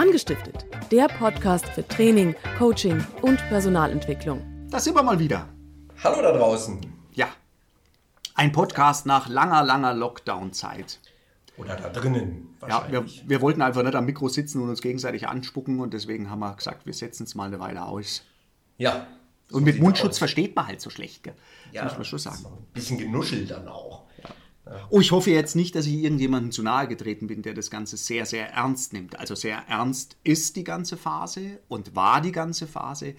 Angestiftet, der Podcast für Training, Coaching und Personalentwicklung. Da sind wir mal wieder. Hallo da draußen. Ja. Ein Podcast nach langer, langer Lockdown-Zeit. Oder da drinnen. Ja, wir, wir, wollten einfach nicht am Mikro sitzen und uns gegenseitig anspucken und deswegen haben wir gesagt, wir setzen es mal eine Weile aus. Ja. So und mit Mundschutz aus. versteht man halt so schlecht, gell? Ja, muss man schon sagen. So ein bisschen genuschelt dann auch. Oh, ich hoffe jetzt nicht, dass ich irgendjemandem zu nahe getreten bin, der das Ganze sehr, sehr ernst nimmt. Also sehr ernst ist die ganze Phase und war die ganze Phase.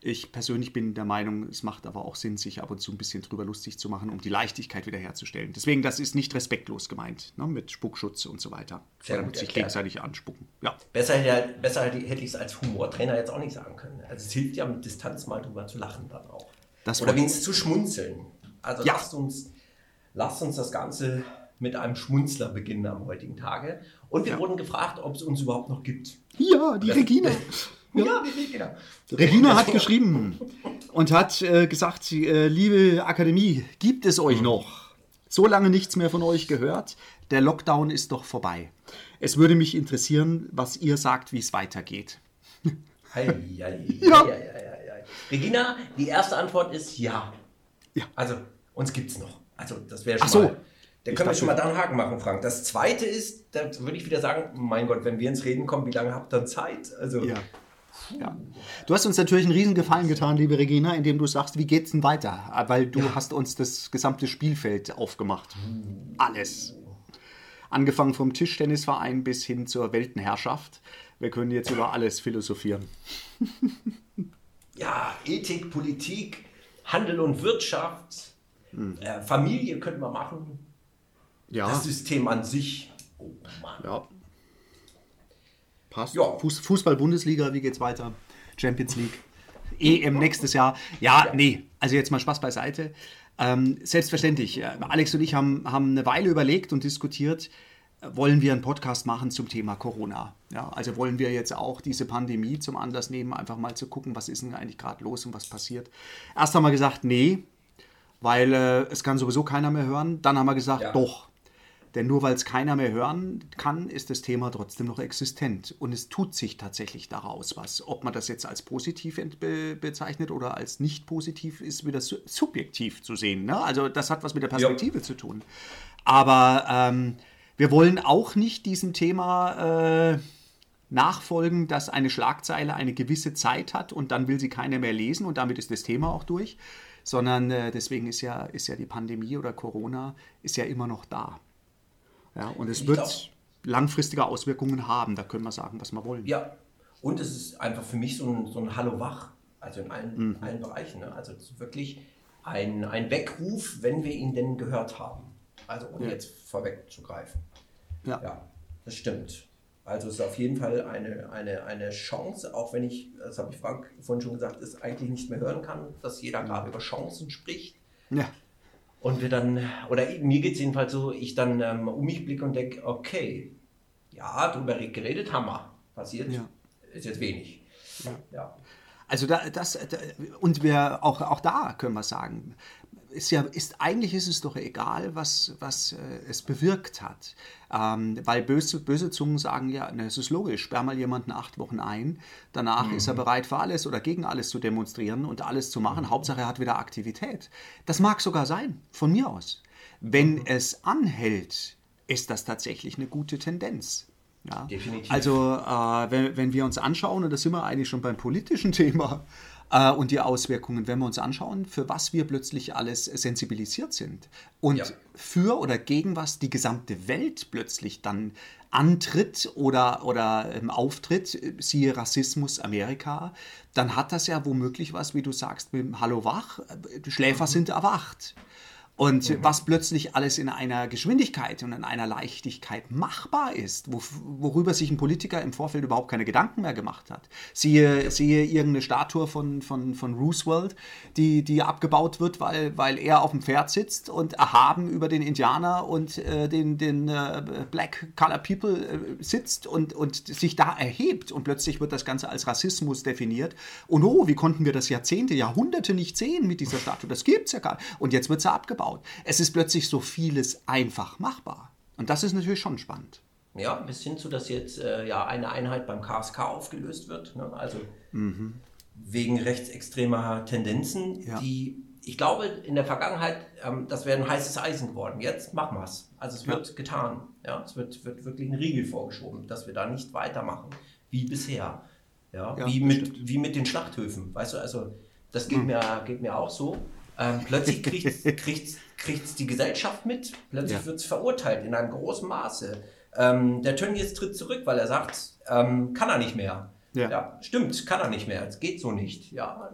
Ich persönlich bin der Meinung, es macht aber auch Sinn, sich ab und zu ein bisschen drüber lustig zu machen, um die Leichtigkeit wiederherzustellen. Deswegen, das ist nicht respektlos gemeint, ne, mit Spuckschutz und so weiter. Sehr gut sich gegenseitig anspucken. Ja. Besser, besser hätte ich es als Humortrainer jetzt auch nicht sagen können. Also es hilft ja mit Distanz mal drüber zu lachen dann auch. Das Oder wenigstens zu schmunzeln. Also ja. lasst uns lasst uns das Ganze mit einem Schmunzler beginnen am heutigen Tage. Und wir ja. wurden gefragt, ob es uns überhaupt noch gibt. Ja, die Regina. Ja, die Regina. Regina hat geschrieben und hat äh, gesagt, äh, liebe Akademie, gibt es euch noch? So lange nichts mehr von euch gehört. Der Lockdown ist doch vorbei. Es würde mich interessieren, was ihr sagt, wie es weitergeht. Hei, hei, ja. Hei, Regina, die erste Antwort ist ja. ja. Also, uns gibt es noch. Also das wäre schon Ach so. mal. Da können wir schon mal da einen Haken machen, Frank. Das zweite ist, da würde ich wieder sagen, mein Gott, wenn wir ins Reden kommen, wie lange habt ihr Zeit? Also, ja. Ja. Du hast uns natürlich einen riesen Gefallen getan, liebe Regina, indem du sagst, wie geht's denn weiter? Weil du ja. hast uns das gesamte Spielfeld aufgemacht. Alles. Angefangen vom Tischtennisverein bis hin zur Weltenherrschaft. Wir können jetzt über alles philosophieren. Ja, Ethik, Politik, Handel und Wirtschaft, hm. Äh, Familie könnten wir machen. Ja. Das System an sich. Oh Mann. Ja. Passt. Ja. Fußball-Bundesliga, wie geht's weiter? Champions League. EM nächstes Jahr. Ja, ja, nee, also jetzt mal Spaß beiseite. Ähm, selbstverständlich. Äh, Alex und ich haben, haben eine Weile überlegt und diskutiert, wollen wir einen Podcast machen zum Thema Corona. Ja, also wollen wir jetzt auch diese Pandemie zum Anlass nehmen, einfach mal zu gucken, was ist denn eigentlich gerade los und was passiert. Erst haben wir gesagt, nee, weil äh, es kann sowieso keiner mehr hören. Dann haben wir gesagt, ja. doch. Denn nur weil es keiner mehr hören kann, ist das Thema trotzdem noch existent. Und es tut sich tatsächlich daraus was. Ob man das jetzt als positiv be bezeichnet oder als nicht positiv, ist wieder su subjektiv zu sehen. Ne? Also das hat was mit der Perspektive ja. zu tun. Aber ähm, wir wollen auch nicht diesem Thema äh, nachfolgen, dass eine Schlagzeile eine gewisse Zeit hat und dann will sie keiner mehr lesen und damit ist das Thema auch durch sondern äh, deswegen ist ja, ist ja die Pandemie oder Corona ist ja immer noch da. Ja, und es ich wird glaub, langfristige Auswirkungen haben, da können wir sagen, was wir wollen. Ja, und es ist einfach für mich so ein, so ein Hallo wach, also in allen, mhm. allen Bereichen. Ne? Also wirklich ein, ein Weckruf, wenn wir ihn denn gehört haben. Also um ja. jetzt vorwegzugreifen. Ja. ja, das stimmt. Also es ist auf jeden Fall eine, eine, eine Chance, auch wenn ich, das habe ich Frank vorhin schon gesagt, es eigentlich nicht mehr hören kann, dass jeder gerade über Chancen spricht. Ja. Und wir dann, oder mir geht es jedenfalls so, ich dann ähm, um mich blicke und denke, okay, ja, darüber geredet wir. Passiert ja. ist jetzt wenig. Ja. ja. Also da, das, da, und wir auch, auch da können wir sagen, ist ja, ist, eigentlich ist es doch egal, was, was äh, es bewirkt hat. Ähm, weil böse, böse Zungen sagen ja, ne, es ist logisch, sperr mal jemanden acht Wochen ein, danach mhm. ist er mhm. bereit für alles oder gegen alles zu demonstrieren und alles zu machen. Hauptsache er hat wieder Aktivität. Das mag sogar sein, von mir aus. Wenn mhm. es anhält, ist das tatsächlich eine gute Tendenz. Ja? Definitiv. Also äh, wenn, wenn wir uns anschauen, und da sind wir eigentlich schon beim politischen Thema, äh, und die Auswirkungen, wenn wir uns anschauen, für was wir plötzlich alles sensibilisiert sind und ja. für oder gegen was die gesamte Welt plötzlich dann antritt oder, oder ähm, auftritt, siehe Rassismus Amerika, dann hat das ja womöglich was, wie du sagst, mit dem Hallo wach, äh, Schläfer mhm. sind erwacht. Und mhm. was plötzlich alles in einer Geschwindigkeit und in einer Leichtigkeit machbar ist, wo, worüber sich ein Politiker im Vorfeld überhaupt keine Gedanken mehr gemacht hat. Siehe, siehe irgendeine Statue von, von, von Roosevelt, die, die abgebaut wird, weil, weil er auf dem Pferd sitzt und erhaben über den Indianer und äh, den, den äh, Black Color People äh, sitzt und, und sich da erhebt. Und plötzlich wird das Ganze als Rassismus definiert. Und oh, wie konnten wir das Jahrzehnte, Jahrhunderte nicht sehen mit dieser Statue? Das gibt es ja gar nicht. Und jetzt wird sie abgebaut aufgebaut. Es ist plötzlich so vieles einfach machbar. Und das ist natürlich schon spannend. Ja, bis hin zu, dass jetzt äh, ja eine Einheit beim KSK aufgelöst wird. Ne? Also mhm. wegen rechtsextremer Tendenzen, ja. die ich glaube, in der Vergangenheit, ähm, das wäre ein heißes Eisen geworden. Jetzt machen wir es. Also es wird ja. getan. Ja? Es wird, wird wirklich ein Riegel vorgeschoben, dass wir da nicht weitermachen wie bisher. Ja? ja wie, mit, wie mit den Schlachthöfen. Weißt du, also das geht, mhm. mir, geht mir auch so. Ähm, plötzlich kriegt es die Gesellschaft mit, plötzlich ja. wird es verurteilt in einem großen Maße. Ähm, der Tönnies tritt zurück, weil er sagt, ähm, kann er nicht mehr. Ja. ja. stimmt, kann er nicht mehr. Es geht so nicht. Ja,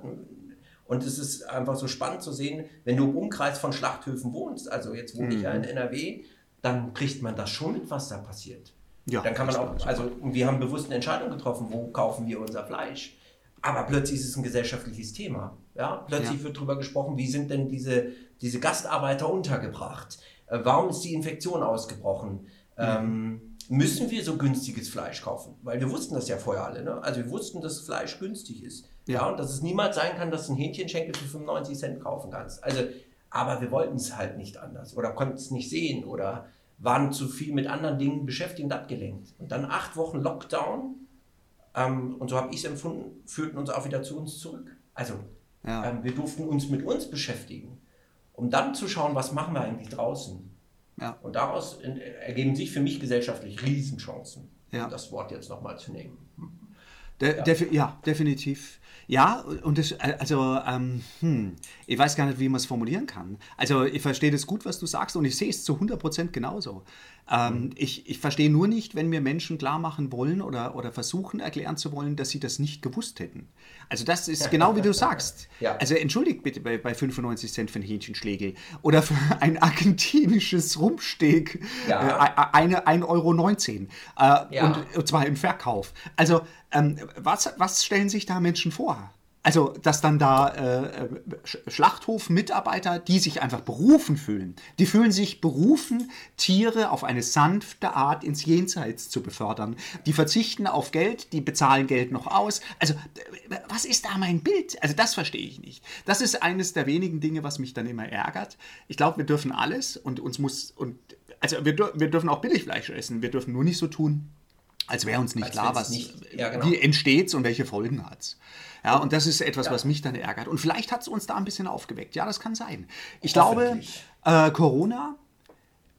und es ist einfach so spannend zu sehen, wenn du im Umkreis von Schlachthöfen wohnst, also jetzt wohne mhm. ich ja in mhm. NRW, dann kriegt man das schon mit, was da passiert. Ja, dann kann man auch, also wir haben bewusst eine Entscheidung getroffen, wo kaufen wir unser Fleisch. Aber plötzlich ist es ein gesellschaftliches Thema. Ja? Plötzlich ja. wird darüber gesprochen, wie sind denn diese, diese Gastarbeiter untergebracht? Äh, warum ist die Infektion ausgebrochen? Mhm. Ähm, müssen wir so günstiges Fleisch kaufen? Weil wir wussten das ja vorher alle. Ne? Also wir wussten, dass Fleisch günstig ist. Ja. ja. und dass es niemals sein kann, dass du ein Hähnchenschenkel für 95 Cent kaufen kannst. Also, aber wir wollten es halt nicht anders oder konnten es nicht sehen oder waren zu viel mit anderen Dingen beschäftigt und abgelenkt. Und dann acht Wochen Lockdown, ähm, und so habe ich es empfunden, führten uns auch wieder zu uns zurück. Also, ja. ähm, wir durften uns mit uns beschäftigen, um dann zu schauen, was machen wir eigentlich draußen. Ja. Und daraus ergeben sich für mich gesellschaftlich Riesenchancen, um das Wort jetzt nochmal zu nehmen. De, ja. Defi ja. definitiv. Ja, und das, äh, also, ähm, hm, ich weiß gar nicht, wie man es formulieren kann. Also, ich verstehe das gut, was du sagst, und ich sehe es zu 100% genauso. Ähm, mhm. ich, ich verstehe nur nicht, wenn mir Menschen klar machen wollen oder, oder versuchen erklären zu wollen, dass sie das nicht gewusst hätten. Also, das ist genau wie du sagst. Ja. Also, entschuldigt bitte bei, bei 95 Cent für ein Hähnchenschlägel oder für ein argentinisches Rumpsteak ja. äh, eine, 1,19 Euro. Äh, ja. und, und zwar im Verkauf. Also, ähm, was, was stellen sich da Menschen vor? Also, dass dann da äh, Schlachthofmitarbeiter, die sich einfach berufen fühlen, die fühlen sich berufen, Tiere auf eine sanfte Art ins Jenseits zu befördern. Die verzichten auf Geld, die bezahlen Geld noch aus. Also, was ist da mein Bild? Also, das verstehe ich nicht. Das ist eines der wenigen Dinge, was mich dann immer ärgert. Ich glaube, wir dürfen alles und uns muss, und also wir, wir dürfen auch Billigfleisch essen. Wir dürfen nur nicht so tun, als wäre uns nicht als klar, was, nicht, ja, genau. wie entsteht und welche Folgen hat es. Ja, und das ist etwas, ja. was mich dann ärgert. Und vielleicht hat es uns da ein bisschen aufgeweckt. Ja, das kann sein. Ich glaube, äh, Corona,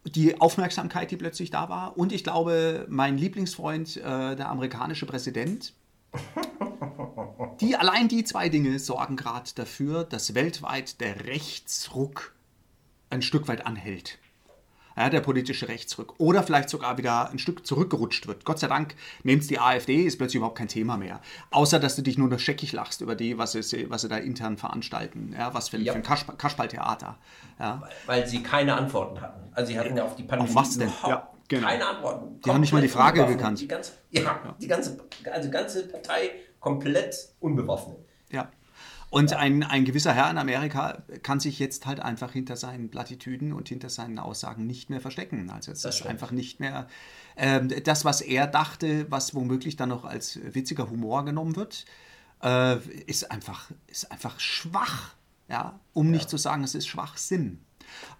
die Aufmerksamkeit, die plötzlich da war, und ich glaube, mein Lieblingsfreund, äh, der amerikanische Präsident, die allein die zwei Dinge sorgen gerade dafür, dass weltweit der Rechtsruck ein Stück weit anhält ja, der politische Rechtsruck. Oder vielleicht sogar wieder ein Stück zurückgerutscht wird. Gott sei Dank nimmt die AfD, ist plötzlich überhaupt kein Thema mehr. Außer, dass du dich nur noch scheckig lachst über die, was sie, was sie da intern veranstalten. Ja, was für, ja. für ein Kasperltheater. Ja. Weil, weil, sie keine Antworten hatten. Also sie hatten ja auf die Pandemie auf was denn? Ja, genau. keine Antworten. Die haben nicht mal die Frage gekannt. Die ganze, ja, die ganze, also ganze Partei komplett unbewaffnet. Ja. Und ein, ein gewisser Herr in Amerika kann sich jetzt halt einfach hinter seinen Plattitüden und hinter seinen Aussagen nicht mehr verstecken. Also es das ist einfach nicht mehr äh, das, was er dachte, was womöglich dann noch als witziger Humor genommen wird, äh, ist, einfach, ist einfach schwach. Ja? Um ja. nicht zu sagen, es ist Schwachsinn.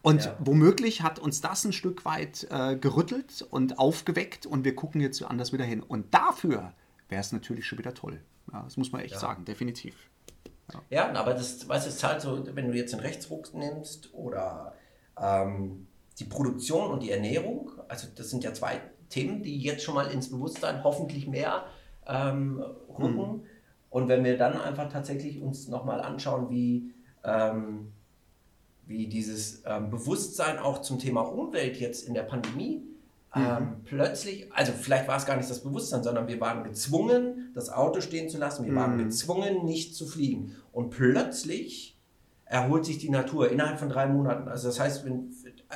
Und ja. womöglich hat uns das ein Stück weit äh, gerüttelt und aufgeweckt und wir gucken jetzt anders wieder hin. Und dafür wäre es natürlich schon wieder toll. Ja, das muss man echt ja. sagen, definitiv. Ja, aber das, weißt, es zahlt so, wenn du jetzt den Rechtsruck nimmst oder ähm, die Produktion und die Ernährung, also das sind ja zwei Themen, die jetzt schon mal ins Bewusstsein hoffentlich mehr ähm, rücken. Mhm. Und wenn wir dann einfach tatsächlich uns nochmal anschauen, wie, ähm, wie dieses ähm, Bewusstsein auch zum Thema Umwelt jetzt in der Pandemie ähm, mhm. plötzlich, also vielleicht war es gar nicht das Bewusstsein, sondern wir waren gezwungen, das Auto stehen zu lassen, wir mhm. waren gezwungen, nicht zu fliegen. Und plötzlich erholt sich die Natur innerhalb von drei Monaten. Also das heißt, wenn, äh,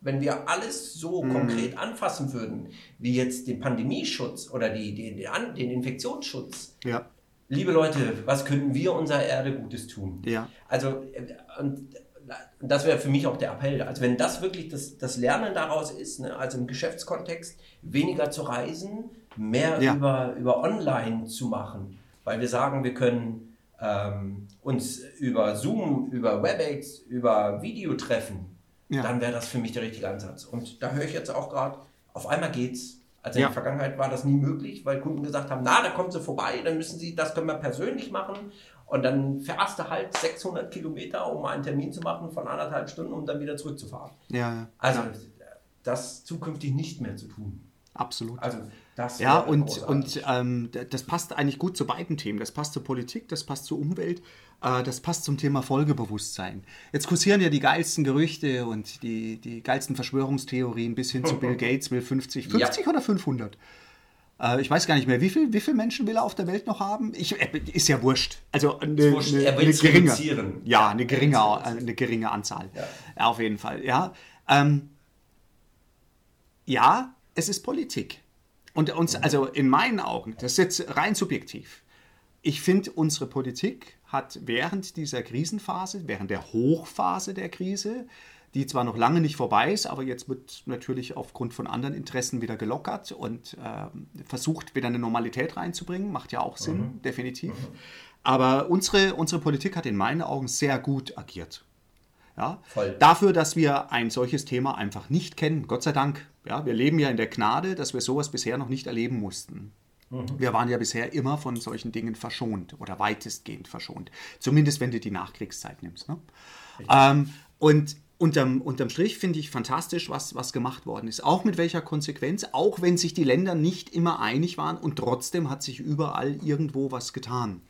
wenn wir alles so mhm. konkret anfassen würden, wie jetzt den Pandemieschutz oder die, die, den, den Infektionsschutz, ja. liebe Leute, was könnten wir unserer Erde Gutes tun? Ja. Also, äh, und das wäre für mich auch der Appell. Also wenn das wirklich das, das Lernen daraus ist, ne, also im Geschäftskontext weniger zu reisen, mehr ja. über, über Online zu machen, weil wir sagen, wir können ähm, uns über Zoom, über WebEx, über Video treffen, ja. dann wäre das für mich der richtige Ansatz. Und da höre ich jetzt auch gerade, auf einmal geht's. Also in der Vergangenheit war das nie möglich, weil Kunden gesagt haben, na, da kommen sie vorbei, dann müssen sie, das können wir persönlich machen. Und dann fährst du halt 600 Kilometer, um einen Termin zu machen von anderthalb Stunden, um dann wieder zurückzufahren. Ja, Also das zukünftig nicht mehr zu tun. absolut. Also Ja, und, und ähm, das passt eigentlich gut zu beiden Themen. Das passt zur Politik, das passt zur Umwelt, äh, das passt zum Thema Folgebewusstsein. Jetzt kursieren ja die geilsten Gerüchte und die, die geilsten Verschwörungstheorien bis hin zu Bill Gates will 50, 50 oder 500? Äh, ich weiß gar nicht mehr, wie viel, wie viele Menschen will er auf der Welt noch haben? Ich, äh, ist ja wurscht. Also eine, wurscht. eine, Er eine geringe. Ja, Ja, eine er geringe, eine geringe Anzahl. Ja. Ja, auf jeden Fall. Ja, ähm, ja, es ist Politik. Und uns, also in meinen Augen, das ist jetzt rein subjektiv. Ich finde, unsere Politik hat während dieser Krisenphase, während der Hochphase der Krise, die zwar noch lange nicht vorbei ist, aber jetzt wird natürlich aufgrund von anderen Interessen wieder gelockert und ähm, versucht, wieder eine Normalität reinzubringen. Macht ja auch Sinn, definitiv. Aber unsere, unsere Politik hat in meinen Augen sehr gut agiert. Ja? Voll. Dafür, dass wir ein solches Thema einfach nicht kennen, Gott sei Dank. Ja, wir leben ja in der Gnade, dass wir sowas bisher noch nicht erleben mussten. Wir waren ja bisher immer von solchen Dingen verschont oder weitestgehend verschont. Zumindest wenn du die Nachkriegszeit nimmst. Ne? Ähm, und unterm, unterm Strich finde ich fantastisch, was, was gemacht worden ist. Auch mit welcher Konsequenz, auch wenn sich die Länder nicht immer einig waren und trotzdem hat sich überall irgendwo was getan.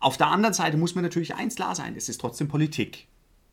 Auf der anderen Seite muss man natürlich eins klar sein, es ist trotzdem Politik.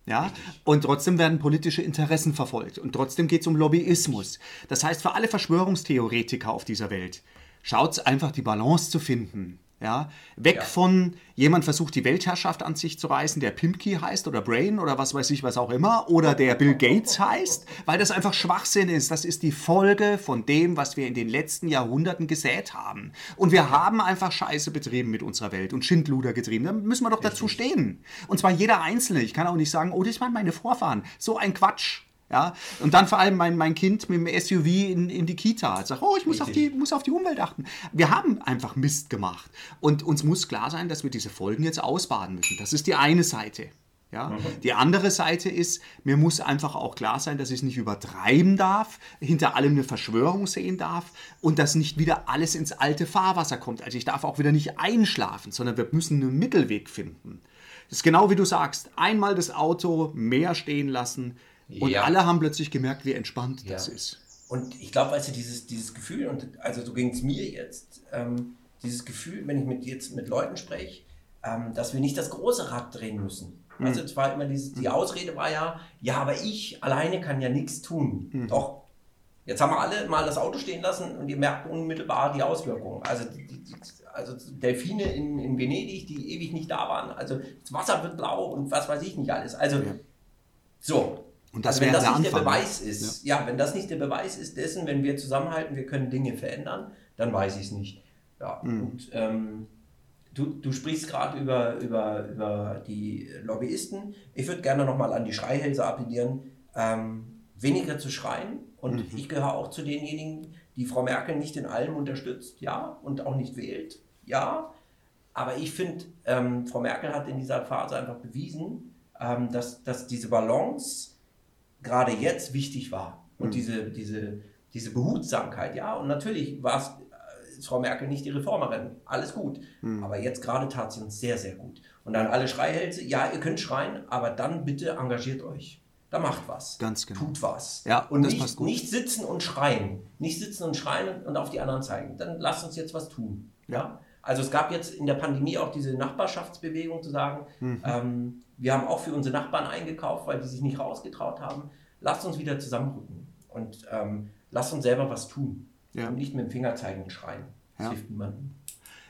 Ja? Und trotzdem werden politische Interessen verfolgt. Und trotzdem geht es um Lobbyismus. Das heißt, für alle Verschwörungstheoretiker auf dieser Welt, schaut einfach die Balance zu finden. Ja? Weg Ja. von jemand versucht die Weltherrschaft an sich zu reißen, der Pimki heißt oder Brain oder was weiß ich was auch immer oder der Bill Gates heißt, weil das einfach Schwachsinn ist. Das ist die Folge von dem, was wir in den letzten Jahrhunderten gesät haben. Und wir haben einfach Scheiße betrieben mit unserer Welt und Schindluder getrieben. Da müssen wir doch dazu stehen. Und zwar jeder Einzelne. Ich kann auch nicht sagen, oh, das waren meine Vorfahren. So ein Quatsch. Ja, und dann vor allem mein, mein Kind mit dem SUV in, in die Kita. Sagt, oh, ich muss auf, die, muss auf die Umwelt achten. Wir haben einfach Mist gemacht. Und uns muss klar sein, dass wir diese Folgen jetzt ausbaden müssen. Das ist die eine Seite. Ja? Die andere Seite ist, mir muss einfach auch klar sein, dass ich es nicht übertreiben darf, hinter allem eine Verschwörung sehen darf und dass nicht wieder alles ins alte Fahrwasser kommt. Also ich darf auch wieder nicht einschlafen, sondern wir müssen einen Mittelweg finden. Das ist genau wie du sagst, einmal das Auto mehr stehen lassen und Ja. alle haben plötzlich gemerkt, wie entspannt das Ja. ist. Und ich glaube, weißt du, dieses, dieses Gefühl, und also so ging es mir jetzt, ähm, dieses Gefühl, wenn ich mit jetzt mit Leuten spreche, ähm, dass wir nicht das große Rad drehen müssen. Mhm. Also es war immer dieses, die Ausrede war ja, ja, aber ich alleine kann ja nichts tun. Mhm. Doch. Jetzt haben wir alle mal das Auto stehen lassen und ihr merkt unmittelbar die Auswirkungen. Also, die, die, also Delfine in, in Venedig, die ewig nicht da waren. Also das Wasser wird blau und was weiß ich nicht alles. Also so. Und das also wenn das der nicht der Anfang, ne? Beweis ist, ja. wenn das nicht der Beweis ist dessen, wenn wir zusammenhalten, wir können Dinge verändern, dann weiß ich es nicht. Ja. Mhm. Und ähm, du, du sprichst gerade über, über, über die Lobbyisten. Ich würde gerne nochmal an die Schreihälse appellieren, ähm, weniger zu schreien. Und Mhm. ich gehöre auch zu denjenigen, die Frau Merkel nicht in allem unterstützt, ja, und auch nicht wählt, ja. Aber ich finde, ähm, Frau Merkel hat in dieser Phase einfach bewiesen, ähm, dass, dass diese Balance gerade jetzt wichtig war. Und diese, diese, diese Behutsamkeit, ja. Und natürlich war es, äh, Frau Merkel nicht die Reformerin. Alles gut. Aber jetzt gerade tat sie uns sehr, sehr gut. Und dann alle Schreihälse, ja, ihr könnt schreien, aber dann bitte engagiert euch. Da macht was. Ganz genau. Tut was. Ja, und das nicht, passt gut. nicht sitzen und schreien. Nicht sitzen und schreien und auf die anderen zeigen. Dann lasst uns jetzt was tun. Ja. Also es gab jetzt in der Pandemie auch diese Nachbarschaftsbewegung zu sagen, Mhm. ähm, wir haben auch für unsere Nachbarn eingekauft, weil die sich nicht rausgetraut haben. Lasst uns wieder zusammenrücken und ähm, lasst uns selber was tun. Ja. Und nicht mit dem Finger zeigen und schreien. Das Ja. hilft niemandem.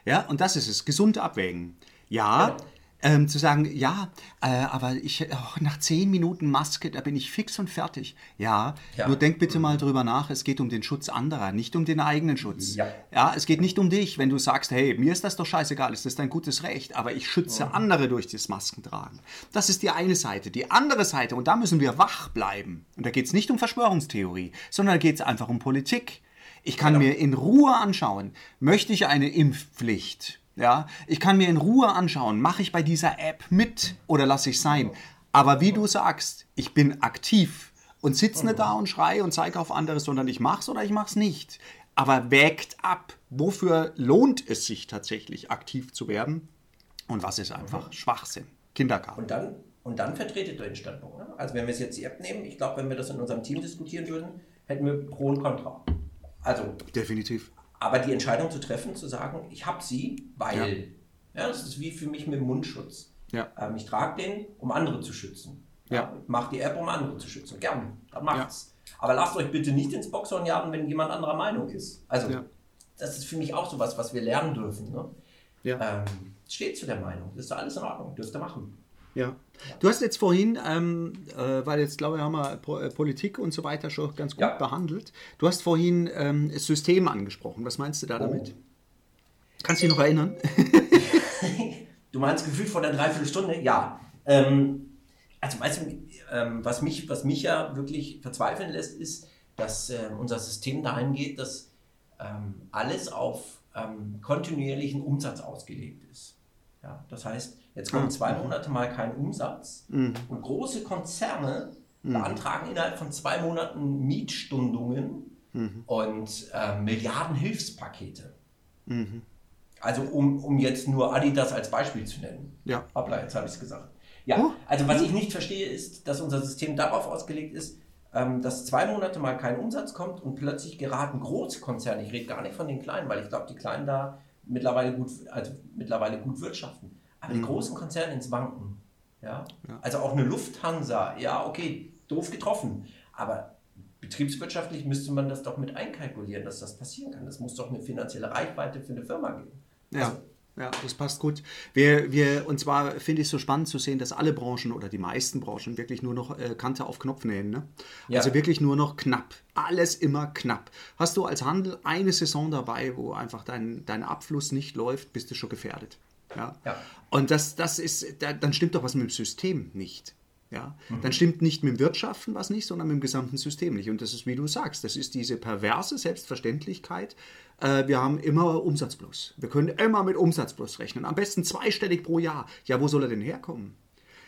Ja, und das ist es. Gesund abwägen. Ja, ähm, zu sagen, ja, äh, aber ich, oh, nach zehn Minuten Maske, da bin ich fix und fertig. Ja, Ja. nur denk bitte mal drüber nach, es geht um den Schutz anderer, nicht um den eigenen Schutz. Ja. ja, es geht nicht um dich, wenn du sagst, hey, mir ist das doch scheißegal, es ist dein gutes Recht, aber ich schütze andere durch das Maskentragen. Das ist die eine Seite. Die andere Seite, und da müssen wir wach bleiben, und da geht es nicht um Verschwörungstheorie, sondern da geht es einfach um Politik. Ich kann mir in Ruhe anschauen, möchte ich eine Impfpflicht? Ja, ich kann mir in Ruhe anschauen, mache ich bei dieser App mit oder lasse ich sein? Aber wie du sagst, ich bin aktiv und sitze nicht da und schreie und zeige auf andere, sondern ich mach's oder ich mach's nicht. aber wägt ab, wofür lohnt es sich tatsächlich aktiv zu werden und was ist einfach mhm. Schwachsinn. Kindergarten. Und dann, und dann vertretet ihr den Standpunkt. Ne? Also wenn wir jetzt die App nehmen, ich glaube, wenn wir das in unserem Team diskutieren würden, hätten wir Pro und Contra. Also definitiv. Aber die Entscheidung zu treffen, zu sagen, ich habe sie, weil, ja. ja. das ist wie für mich mit dem Mundschutz. Ja. Ähm, ich trage den, um andere zu schützen. Ja. ja. Mach die App, um andere zu schützen. Gern, dann macht's. Ja. Aber lasst euch bitte nicht ins Boxhorn jagen, wenn jemand anderer Meinung ist. Also, ja. das ist für mich auch so was, was wir lernen dürfen. Ne? Ja. Ähm, steht zu der Meinung. Das ist alles in Ordnung. Dürft ihr machen. Ja. Du hast jetzt vorhin, ähm, äh, weil jetzt glaube ich, haben wir po äh, Politik und so weiter schon ganz gut ja. behandelt. Du hast vorhin ähm, das System angesprochen. Was meinst du da damit? Oh. Kannst du dich noch erinnern? du meinst gefühlt vor der Dreiviertelstunde? Ja. Ähm, also weißt du, ähm, was, mich, was mich ja wirklich verzweifeln lässt, ist, dass äh, unser System dahin geht, dass ähm, alles auf ähm, kontinuierlichen Umsatz ausgelegt ist. Ja, das heißt, jetzt kommen zwei Monate mal kein Umsatz mhm. und große Konzerne mhm. beantragen innerhalb von zwei Monaten Mietstundungen mhm. und äh, Milliarden Hilfspakete. Mhm. Also um, um jetzt nur Adidas als Beispiel zu nennen. Ja. Hoppla, jetzt habe ich es gesagt. Ja, oh. also was ich nicht verstehe, ist, dass unser System darauf ausgelegt ist, ähm, dass zwei Monate mal kein Umsatz kommt und plötzlich geraten große Konzerne, ich rede gar nicht von den kleinen, weil ich glaube, die kleinen da mittlerweile gut, also mittlerweile gut wirtschaften, aber mhm. die großen Konzerne ins Wanken. Ja? ja? Also auch eine Lufthansa, ja, okay, doof getroffen, aber betriebswirtschaftlich müsste man das doch mit einkalkulieren, dass das passieren kann. Das muss doch eine finanzielle Reichweite für eine Firma geben. Ja. Also, ja, das passt gut. Wir, wir, und zwar finde ich es so spannend zu sehen, dass alle Branchen oder die meisten Branchen wirklich nur noch äh, Kante auf Knopf nähen. Ne? Ja. Also wirklich nur noch knapp. Alles immer knapp. Hast du als Handel eine Saison dabei, wo einfach dein, dein Abfluss nicht läuft, bist du schon gefährdet. Ja. ja. Und das, das ist, da, dann stimmt doch was mit dem System nicht. Ja, mhm. dann stimmt nicht mit dem Wirtschaften was nicht, sondern mit dem gesamten System nicht. Und das ist, wie du sagst, das ist diese perverse Selbstverständlichkeit. Äh, wir haben immer Umsatz plus. Wir können immer mit Umsatz plus rechnen. Am besten zweistellig pro Jahr. Ja, wo soll er denn herkommen?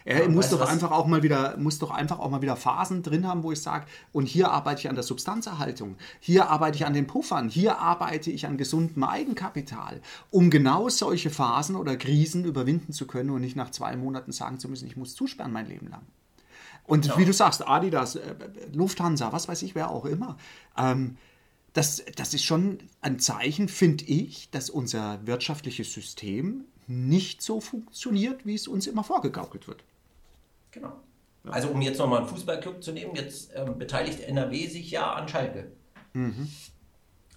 Er ja, muss doch einfach auch mal wieder, muss doch einfach auch mal wieder Phasen drin haben, wo ich sage, und hier arbeite ich an der Substanzerhaltung, hier arbeite ich an den Puffern, hier arbeite ich an gesundem Eigenkapital, um genau solche Phasen oder Krisen überwinden zu können und nicht nach zwei Monaten sagen zu müssen, ich muss zusperren mein Leben lang. Und ja. wie du sagst, Adidas, äh, Lufthansa, was weiß ich, wer auch immer. Ähm, das, das ist schon ein Zeichen, finde ich, dass unser wirtschaftliches System nicht so funktioniert, wie es uns immer vorgegaukelt wird. Genau. Also um jetzt nochmal einen Fußballclub zu nehmen, jetzt ähm, beteiligt NRW sich ja an Schalke. Mhm.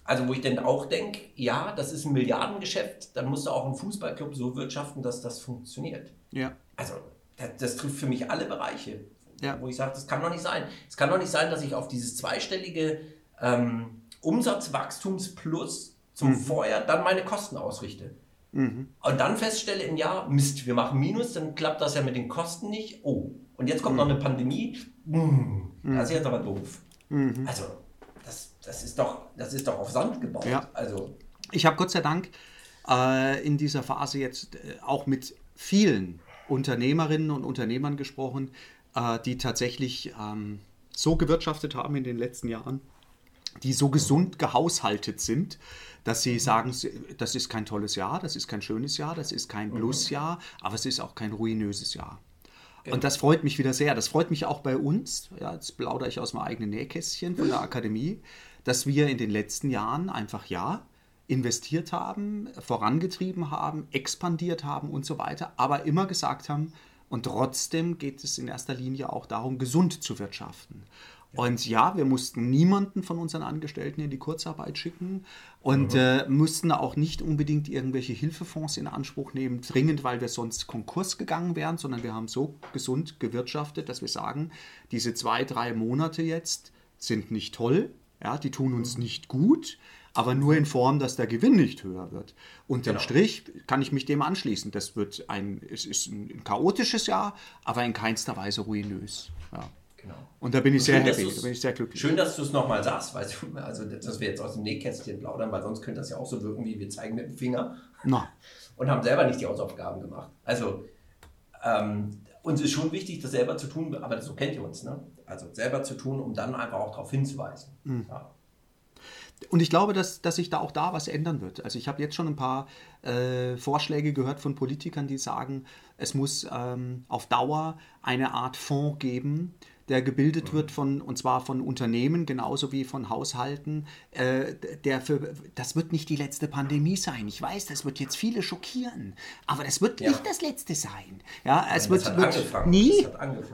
Also wo ich dann auch denke, ja, das ist ein Milliardengeschäft, dann musst du auch ein Fußballclub so wirtschaften, dass das funktioniert. Ja. Also das, das trifft für mich alle Bereiche, ja. wo ich sage, das kann doch nicht sein. Es kann doch nicht sein, dass ich auf dieses zweistellige ähm, Umsatzwachstumsplus zum mhm. Vorjahr dann meine Kosten ausrichte. Mhm. Und dann feststelle im Jahr, Mist, wir machen Minus, dann klappt das ja mit den Kosten nicht. Oh, und jetzt kommt mhm. noch eine Pandemie. Mmh, das ist jetzt aber doof. Mhm. Also, das, das, ist doch, das ist doch auf Sand gebaut. Ja. Also. Ich habe Gott sei Dank äh, in dieser Phase jetzt äh, auch mit vielen Unternehmerinnen und Unternehmern gesprochen, äh, die tatsächlich ähm, so gewirtschaftet haben in den letzten Jahren, die so gesund gehaushaltet sind, dass sie sagen, das ist kein tolles Jahr, das ist kein schönes Jahr, das ist kein Plusjahr, aber es ist auch kein ruinöses Jahr. Und das freut mich wieder sehr. Das freut mich auch bei uns, ja, jetzt plaudere ich aus meinem eigenen Nähkästchen von der Akademie, dass wir in den letzten Jahren einfach ja investiert haben, vorangetrieben haben, expandiert haben und so weiter, aber immer gesagt haben, und trotzdem geht es in erster Linie auch darum, gesund zu wirtschaften. Und ja, wir mussten niemanden von unseren Angestellten in die Kurzarbeit schicken und mhm. äh, mussten auch nicht unbedingt irgendwelche Hilfefonds in Anspruch nehmen, dringend, weil wir sonst Konkurs gegangen wären, sondern wir haben so gesund gewirtschaftet, dass wir sagen, diese zwei, drei Monate jetzt sind nicht toll, ja, die tun uns mhm. nicht gut, aber nur in Form, dass der Gewinn nicht höher wird. Unterm genau. Strich kann ich mich dem anschließen. Das wird ein, es ist ein chaotisches Jahr, aber in keinster Weise ruinös. Ja. Genau. Und da bin ich sehr schön, happy, da bin ich sehr glücklich. Schön, dass du es nochmal sagst, weißt du, also dass wir jetzt aus dem Nähkästchen plaudern, weil sonst könnte das ja auch so wirken, wie wir zeigen mit dem Finger Na. und haben selber nicht die Hausaufgaben gemacht. Also ähm, uns ist schon wichtig, das selber zu tun, aber so kennt ihr uns, ne? Also selber zu tun, um dann einfach auch darauf hinzuweisen. Mhm. Ja. und ich glaube, dass, dass sich da auch da was ändern wird. Also ich habe jetzt schon ein paar äh, Vorschläge gehört von Politikern, die sagen, es muss ähm, auf Dauer eine Art Fonds geben, der gebildet wird von, und zwar von Unternehmen genauso wie von Haushalten. Äh, der für, das wird nicht die letzte Pandemie sein. Ich weiß, das wird jetzt viele schockieren, aber das wird ja. nicht das letzte sein. Ja, es Nein, wird, wird nie.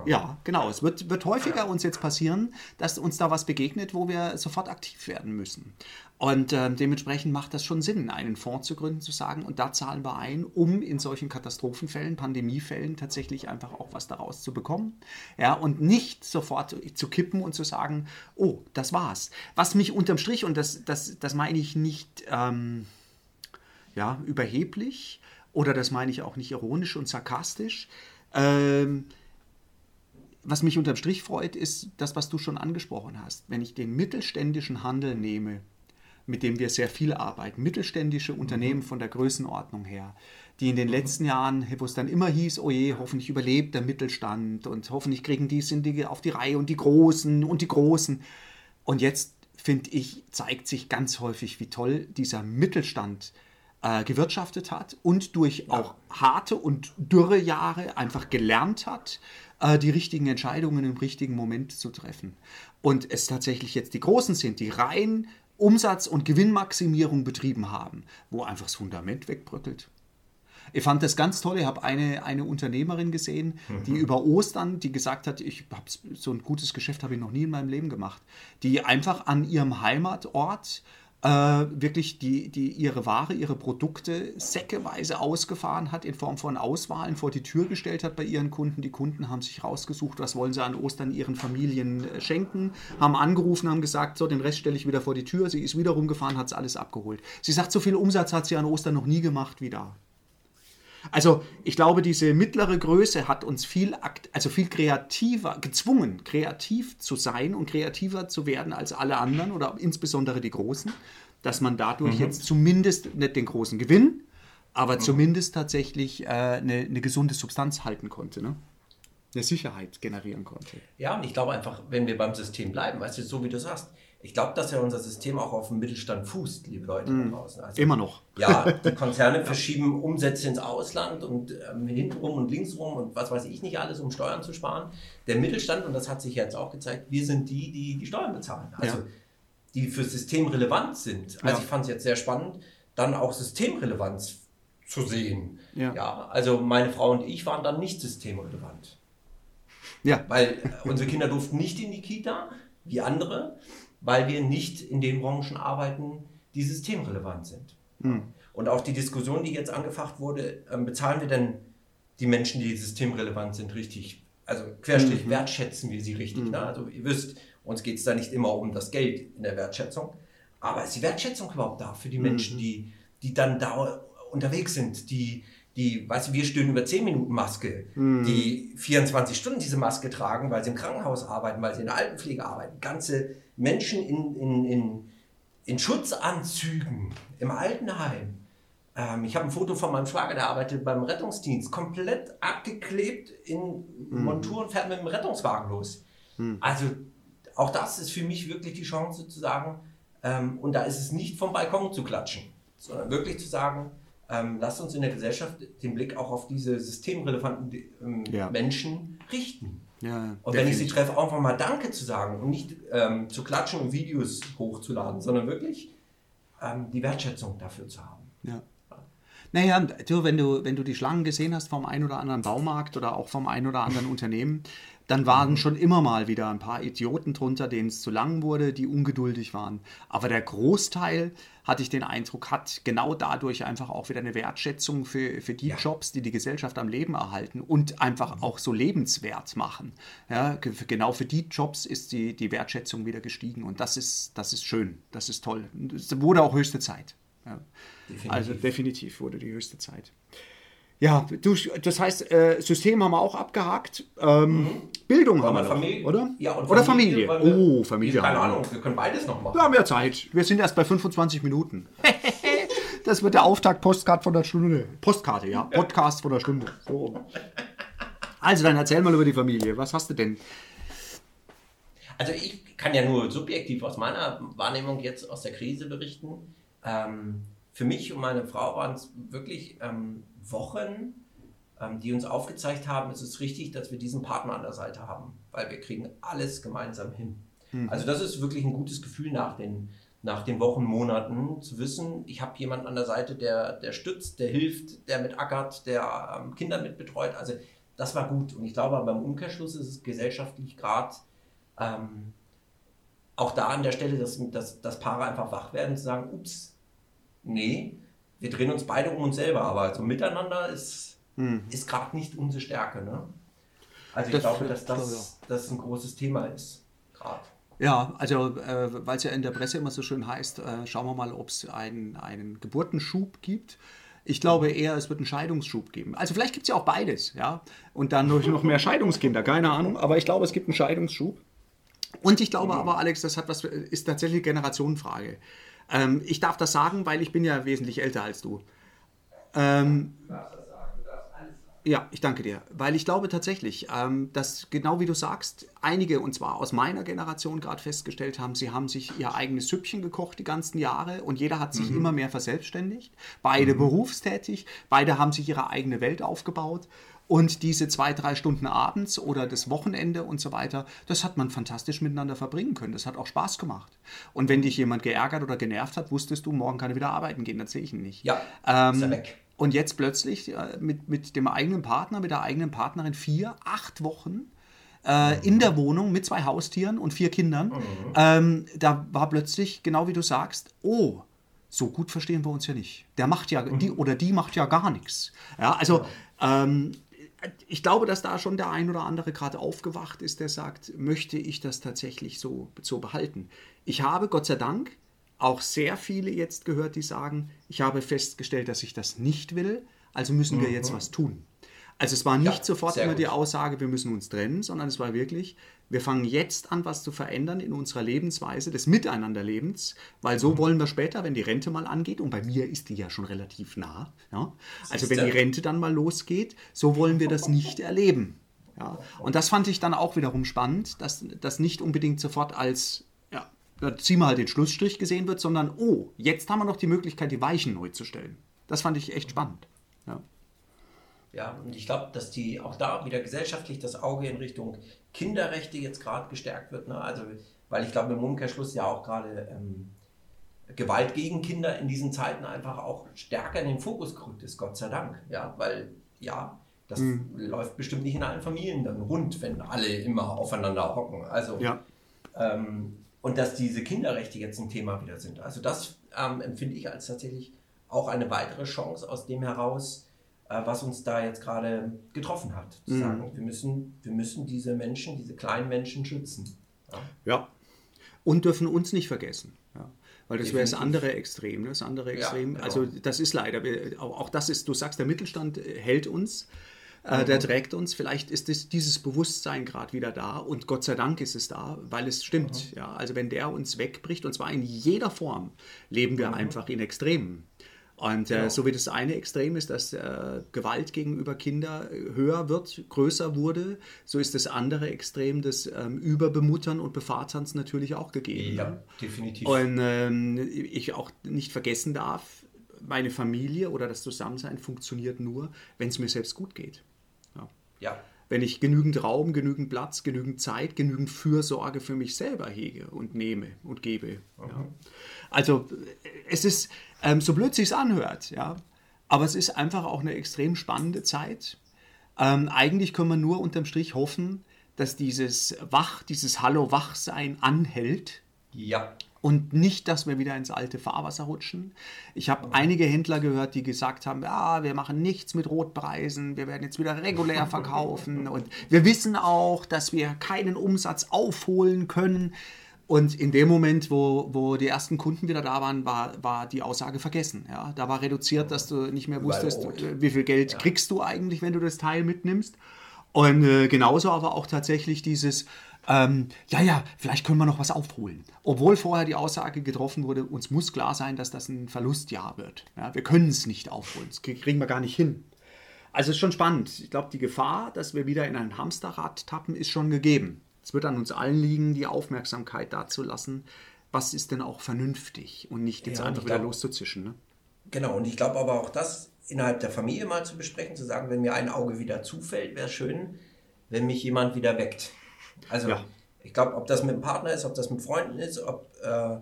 Ja, genau. Es wird, wird häufiger uns jetzt passieren, dass uns da was begegnet, wo wir sofort aktiv werden müssen. Und äh, dementsprechend macht das schon Sinn, einen Fonds zu gründen, zu sagen, und da zahlen wir ein, um in solchen Katastrophenfällen, Pandemiefällen tatsächlich einfach auch was daraus zu bekommen. Ja, und nicht sofort zu kippen und zu sagen, oh, das war's. Was mich unterm Strich, und das, das, das meine ich nicht ähm, ja, überheblich oder das meine ich auch nicht ironisch und sarkastisch, ähm, was mich unterm Strich freut, ist das, was du schon angesprochen hast. Wenn ich den mittelständischen Handel nehme, mit dem wir sehr viel arbeiten, mittelständische Unternehmen von der Größenordnung her, die in den letzten Jahren, wo es dann immer hieß, oh je, hoffentlich überlebt der Mittelstand und hoffentlich kriegen die sind die auf die Reihe und die Großen und die Großen. Und jetzt, finde ich, zeigt sich ganz häufig, wie toll dieser Mittelstand äh, gewirtschaftet hat und durch ja. auch harte und dürre Jahre einfach gelernt hat, äh, die richtigen Entscheidungen im richtigen Moment zu treffen. Und es tatsächlich jetzt die Großen sind, die rein Umsatz- und Gewinnmaximierung betrieben haben, wo einfach das Fundament wegbröckelt. Ich fand das ganz toll. Ich habe eine, eine Unternehmerin gesehen, die mhm. über Ostern, die gesagt hat, ich habe so ein gutes Geschäft habe ich noch nie in meinem Leben gemacht, die einfach an ihrem Heimatort äh, wirklich die, die ihre Ware, ihre Produkte säckeweise ausgefahren hat in Form von Auswahlen vor die Tür gestellt hat bei ihren Kunden. Die Kunden haben sich rausgesucht, was wollen sie an Ostern ihren Familien äh, schenken, haben angerufen, haben gesagt, so, den Rest stelle ich wieder vor die Tür. Sie ist wieder rumgefahren, hat es alles abgeholt. Sie sagt, so viel Umsatz hat sie an Ostern noch nie gemacht wie da. Also ich glaube, diese mittlere Größe hat uns viel, also viel kreativer, gezwungen, kreativ zu sein und kreativer zu werden als alle anderen oder insbesondere die Großen, dass man dadurch mhm. jetzt zumindest nicht den großen Gewinn, aber mhm. zumindest tatsächlich äh, eine, eine, gesunde Substanz halten konnte. Ne? Eine Sicherheit generieren konnte. Ja, und ich glaube einfach, wenn wir beim System bleiben, weißt du, so wie du sagst, ich glaube, dass ja unser System auch auf dem Mittelstand fußt, liebe Leute mm, da draußen. Also, Immer noch. Ja, die Konzerne verschieben Umsätze ins Ausland und ähm, hintenrum und linksrum und was weiß ich nicht alles, um Steuern zu sparen. Der Mittelstand, und das hat sich jetzt auch gezeigt, wir sind die, die die Steuern bezahlen. Also ja. die für System relevant sind. Also ja. ich fand es jetzt sehr spannend, dann auch Systemrelevanz zu sehen. Ja. ja. Also meine Frau und ich waren dann nicht systemrelevant. Ja. Weil äh, unsere Kinder durften nicht in die Kita, wie andere weil wir nicht in den Branchen arbeiten, die systemrelevant sind. Mhm. Und auch die Diskussion, die jetzt angefacht wurde, ähm, bezahlen wir denn die Menschen, die systemrelevant sind, richtig? Also Querstrich, mhm. wertschätzen wir sie richtig? Mhm. Ne? Also ihr wisst, uns geht es da nicht immer um das Geld in der Wertschätzung, aber ist die Wertschätzung überhaupt da für die mhm. Menschen, die, die dann da unterwegs sind, die, die, weißt du, wir stöhnen über 10 Minuten Maske, mhm. die 24 Stunden diese Maske tragen, weil sie im Krankenhaus arbeiten, weil sie in der Altenpflege arbeiten, ganze Menschen in, in, in, in Schutzanzügen im Altenheim. Ähm, ich habe ein Foto von meinem Schwager, der arbeitet beim Rettungsdienst, komplett abgeklebt in mhm. Montur und fährt mit dem Rettungswagen los. Mhm. Also auch das ist für mich wirklich die Chance zu sagen, ähm, und da ist es nicht vom Balkon zu klatschen, sondern wirklich zu sagen, ähm, lasst uns in der Gesellschaft den Blick auch auf diese systemrelevanten ähm, ja. Menschen richten. Ja, und wenn ich sie treffe, einfach mal Danke zu sagen und nicht ähm, zu klatschen und Videos hochzuladen, sondern wirklich ähm, die Wertschätzung dafür zu haben. Ja. Naja, du, wenn du, wenn du die Schlangen gesehen hast vom einen oder anderen Baumarkt oder auch vom einen oder anderen Unternehmen, dann waren schon immer mal wieder ein paar Idioten drunter, denen es zu lang wurde, die ungeduldig waren. Aber der Großteil, hatte ich den Eindruck, hat genau dadurch einfach auch wieder eine Wertschätzung für, für die ja. Jobs, die die Gesellschaft am Leben erhalten und einfach mhm. auch so lebenswert machen. Ja, genau für die Jobs ist die, die Wertschätzung wieder gestiegen und das ist, das ist schön, das ist toll. Es wurde auch höchste Zeit. Ja. Definitiv. Also definitiv wurde die höchste Zeit. Ja, du, das heißt, äh, System haben wir auch abgehakt. Ähm, mhm. Bildung haben wir noch, Familie, oder? Ja, und oder Familie. Familie. oh, Familie. Keine Ahnung, wir können beides noch machen. Wir haben ja Zeit. Wir sind erst bei 25 Minuten. das wird der Auftakt Postkarte von der Stunde. Postkarte, ja. Podcast von der Stunde. So. Also, dann erzähl mal über die Familie. Was hast du denn? Also ich kann ja nur subjektiv aus meiner Wahrnehmung jetzt aus der Krise berichten. Ähm, für mich und meine Frau waren es wirklich ähm, Wochen, ähm, die uns aufgezeigt haben, es ist richtig, dass wir diesen Partner an der Seite haben, weil wir kriegen alles gemeinsam hin. Mhm. Also das ist wirklich ein gutes Gefühl nach den, nach den Wochen, Monaten zu wissen, ich habe jemanden an der Seite, der, der stützt, der hilft, der mit ackert, der ähm, Kinder mitbetreut. Also das war gut. Und ich glaube, beim Umkehrschluss ist es gesellschaftlich gerade ähm, auch da an der Stelle, dass, dass, dass Paare einfach wach werden und sagen, ups, nee, wir drehen uns beide um uns selber, aber also miteinander ist, hm. ist gerade nicht unsere Stärke. Ne? Also ich das glaube, dass das, das ein großes Thema ist, gerade. Ja, also äh, weil es ja in der Presse immer so schön heißt, äh, schauen wir mal, ob es ein, einen Geburtenschub gibt. Ich glaube eher, es wird einen Scheidungsschub geben. Also vielleicht gibt es ja auch beides, ja. Und dann noch mehr Scheidungskinder, keine Ahnung. Aber ich glaube, es gibt einen Scheidungsschub. Und ich glaube aber, Alex, das hat was, ist tatsächlich Generationenfrage. Ähm, ich darf das sagen, weil ich bin ja wesentlich älter als du. Ähm, ja, ich danke dir, weil ich glaube tatsächlich, ähm, dass genau wie du sagst, einige, und zwar aus meiner Generation gerade festgestellt haben, sie haben sich ihr eigenes Süppchen gekocht die ganzen Jahre und jeder hat sich mhm. immer mehr verselbstständigt, beide mhm. berufstätig, beide haben sich ihre eigene Welt aufgebaut und diese zwei, drei Stunden abends oder das Wochenende und so weiter, das hat man fantastisch miteinander verbringen können. Das hat auch Spaß gemacht. Und wenn dich jemand geärgert oder genervt hat, wusstest du, morgen kann er wieder arbeiten gehen, dann sehe ich ihn nicht. Ja, ähm, ist er weg. Und jetzt plötzlich äh, mit, mit dem eigenen Partner, mit der eigenen Partnerin vier, acht Wochen äh, in der Wohnung mit zwei Haustieren und vier Kindern. Mhm. Ähm, da war plötzlich, genau wie du sagst, oh, so gut verstehen wir uns ja nicht. Der macht ja, mhm. die oder die macht ja gar nichts. Ja, also ähm, ich glaube, dass da schon der ein oder andere gerade aufgewacht ist, der sagt, möchte ich das tatsächlich so, so behalten. Ich habe Gott sei Dank auch sehr viele jetzt gehört, die sagen, ich habe festgestellt, dass ich das nicht will, also müssen wir mhm. jetzt was tun. Also es war nicht ja, sofort immer gut. die Aussage, wir müssen uns trennen, sondern es war wirklich, wir fangen jetzt an, was zu verändern in unserer Lebensweise des Miteinanderlebens, weil so mhm. wollen wir später, wenn die Rente mal angeht, und bei mir ist die ja schon relativ nah, ja, also wenn die Rente dann mal losgeht, so wollen wir das nicht erleben. Ja. Und das fand ich dann auch wiederum spannend, dass das nicht unbedingt sofort als ja, zieh mal den Schlussstrich gesehen wird, sondern oh, jetzt haben wir noch die Möglichkeit, die Weichen neu zu stellen. Das fand ich echt spannend. Ja. Ja, und ich glaube, dass die auch da wieder gesellschaftlich das Auge in Richtung Kinderrechte jetzt gerade gestärkt wird. Ne? Also, weil ich glaube, im Umkehrschluss ja auch gerade ähm, Gewalt gegen Kinder in diesen Zeiten einfach auch stärker in den Fokus gerückt ist, Gott sei Dank. Ja, weil ja, das mhm. läuft bestimmt nicht in allen Familien dann rund, wenn alle immer aufeinander hocken. Also, ja. ähm, und dass diese Kinderrechte jetzt ein Thema wieder sind. Also, das ähm, empfinde ich als tatsächlich auch eine weitere Chance aus dem heraus, was uns da jetzt gerade getroffen hat. Zu mhm. sagen, wir müssen, wir müssen diese Menschen, diese kleinen Menschen schützen. Ja. ja. Und dürfen uns nicht vergessen. Ja. Weil das wäre das andere Extrem. Ne? Das andere Extrem. Ja, genau. Also das ist leider, auch das ist, du sagst, der Mittelstand äh, hält uns. Äh, der mhm. trägt uns. Vielleicht ist das, dieses Bewusstsein gerade wieder da und Gott sei Dank ist es da, weil es stimmt. Mhm. Ja, also wenn der uns wegbricht und zwar in jeder Form, leben wir mhm. einfach in Extremen. Und äh, genau. so wie das eine Extrem ist, dass äh, Gewalt gegenüber Kindern höher wird, größer wurde, so ist das andere Extrem des ähm, Überbemuttern und Bevaterns natürlich auch gegeben. Ja, definitiv. Und ähm, ich auch nicht vergessen darf, meine Familie oder das Zusammensein funktioniert nur, wenn es mir selbst gut geht. Ja. ja. Wenn ich genügend Raum, genügend Platz, genügend Zeit, genügend Fürsorge für mich selber hege und nehme und gebe. Mhm. Ja. Also es ist, ähm, so blöd sich anhört, ja, aber es ist einfach auch eine extrem spannende Zeit. Ähm, eigentlich können wir nur unterm Strich hoffen, dass dieses Wach, dieses Hallo-Wachsein anhält. Ja. Und nicht, dass wir wieder ins alte Fahrwasser rutschen. Ich habe mhm. einige Händler gehört, die gesagt haben, ja, wir machen nichts mit Rotpreisen, wir werden jetzt wieder regulär verkaufen und wir wissen auch, dass wir keinen Umsatz aufholen können. Und in dem Moment, wo, wo die ersten Kunden wieder da waren, war, war die Aussage vergessen. Ja? Da war reduziert, dass du nicht mehr wusstest, äh, wie viel Geld ja. kriegst du eigentlich, wenn du das Teil mitnimmst. Und äh, genauso aber auch tatsächlich dieses, ähm, ja, ja, vielleicht können wir noch was aufholen. Obwohl vorher die Aussage getroffen wurde, uns muss klar sein, dass das ein Verlustjahr wird. Ja, wir können es nicht aufholen, das kriegen wir gar nicht hin. Also ist schon spannend. Ich glaube, die Gefahr, dass wir wieder in ein Hamsterrad tappen, ist schon gegeben. Es wird an uns allen liegen, die Aufmerksamkeit dazu lassen, was ist denn auch vernünftig und nicht jetzt Ja, einfach wieder glaub- loszuzischen. Ne? Genau, und ich glaube aber auch das innerhalb der Familie mal zu besprechen, zu sagen, wenn mir ein Auge wieder zufällt, wäre schön, wenn mich jemand wieder weckt. Also Ja. ich glaube, ob das mit dem Partner ist, ob das mit Freunden ist, ob, äh,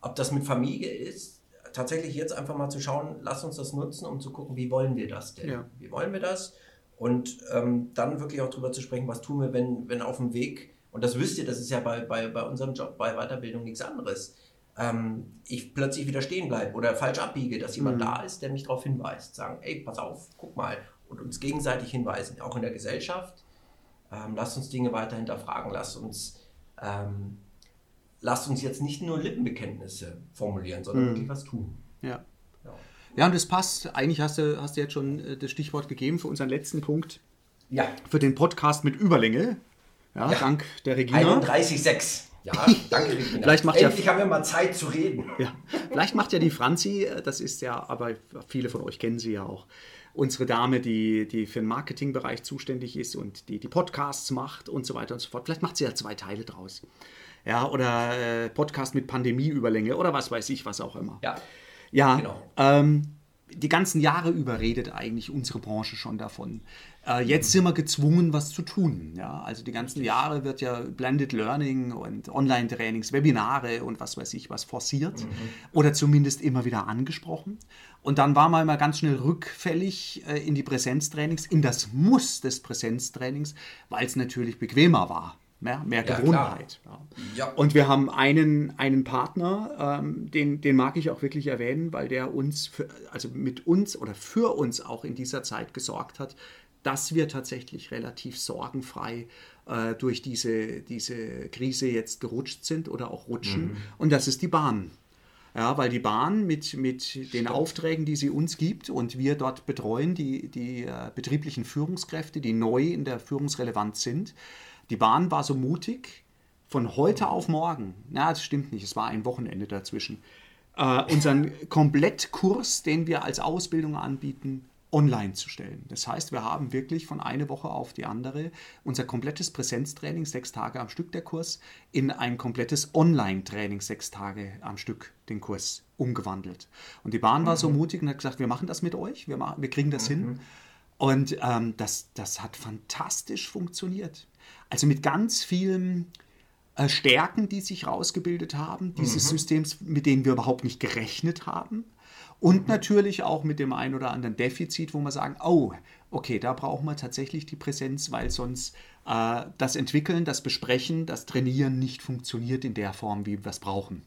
ob das mit Familie ist, tatsächlich jetzt einfach mal zu schauen, lass uns das nutzen, um zu gucken, wie wollen wir das denn? Ja. Wie wollen wir das? Und ähm, dann wirklich auch darüber zu sprechen, was tun wir, wenn, wenn auf dem Weg, und das wisst ihr, das ist ja bei, bei, bei unserem Job, bei Weiterbildung nichts anderes, ähm, ich plötzlich wieder stehen bleibe oder falsch abbiege, dass jemand Mhm. da ist, der mich darauf hinweist. Sagen, ey, pass auf, guck mal. Und uns gegenseitig hinweisen, auch in der Gesellschaft. Ähm, lasst uns Dinge weiter hinterfragen, lasst uns, ähm, lasst uns jetzt nicht nur Lippenbekenntnisse formulieren, sondern Mhm. wirklich was tun. Ja. Ja. ja, und das passt. Eigentlich hast du, hast du jetzt schon äh, das Stichwort gegeben für unseren letzten Punkt, ja. für den Podcast mit Überlänge. Ja, Ja. dank der Regina. 31,6. Ja, danke, Regina. Vielleicht macht ja- Endlich haben wir mal Zeit zu reden. Ja, vielleicht macht ja die Franzi, äh, das ist ja, aber viele von euch kennen sie ja auch, unsere Dame, die, die für den Marketingbereich zuständig ist und die die Podcasts macht und so weiter und so fort. Vielleicht macht sie ja zwei Teile draus. Ja, oder äh, Podcast mit Pandemieüberlänge oder was weiß ich, was auch immer. Ja, Ja, Genau. ähm, die ganzen Jahre über redet eigentlich unsere Branche schon davon. Äh, jetzt sind wir gezwungen, was zu tun. Ja? Also die ganzen Jahre wird ja Blended Learning und Online-Trainings, Webinare und was weiß ich was forciert oder zumindest immer wieder angesprochen. Und dann war man mal ganz schnell rückfällig äh, in die Präsenztrainings, in das Muss des Präsenztrainings, weil es natürlich bequemer war. Mehr, mehr Ja, Gewohnheit. Ja. Und wir haben einen, einen Partner, ähm, den, den mag ich auch wirklich erwähnen, weil der uns, für, also mit uns oder für uns auch in dieser Zeit gesorgt hat, dass wir tatsächlich relativ sorgenfrei äh, durch diese, diese Krise jetzt gerutscht sind oder auch rutschen. Und das ist die Bahn. Ja, weil die Bahn mit, mit den Aufträgen, die sie uns gibt und wir dort betreuen, die, die äh, betrieblichen Führungskräfte, die neu in der Führungsrelevanz sind, die Bahn war so mutig, von heute auf morgen, na, das stimmt nicht, es war ein Wochenende dazwischen, äh, unseren Komplettkurs, den wir als Ausbildung anbieten, online zu stellen. Das heißt, wir haben wirklich von einer Woche auf die andere unser komplettes Präsenztraining, sechs Tage am Stück der Kurs, in ein komplettes Online-Training, sechs Tage am Stück den Kurs umgewandelt. Und die Bahn war so mutig und hat gesagt, wir machen das mit euch, wir, machen, wir kriegen das hin. Und ähm, das, das hat fantastisch funktioniert. Also mit ganz vielen äh, Stärken, die sich rausgebildet haben, dieses Systems, mit denen wir überhaupt nicht gerechnet haben. Und natürlich auch mit dem einen oder anderen Defizit, wo wir sagen, oh, okay, da brauchen wir tatsächlich die Präsenz, weil sonst äh, das Entwickeln, das Besprechen, das Trainieren nicht funktioniert in der Form, wie wir es brauchen.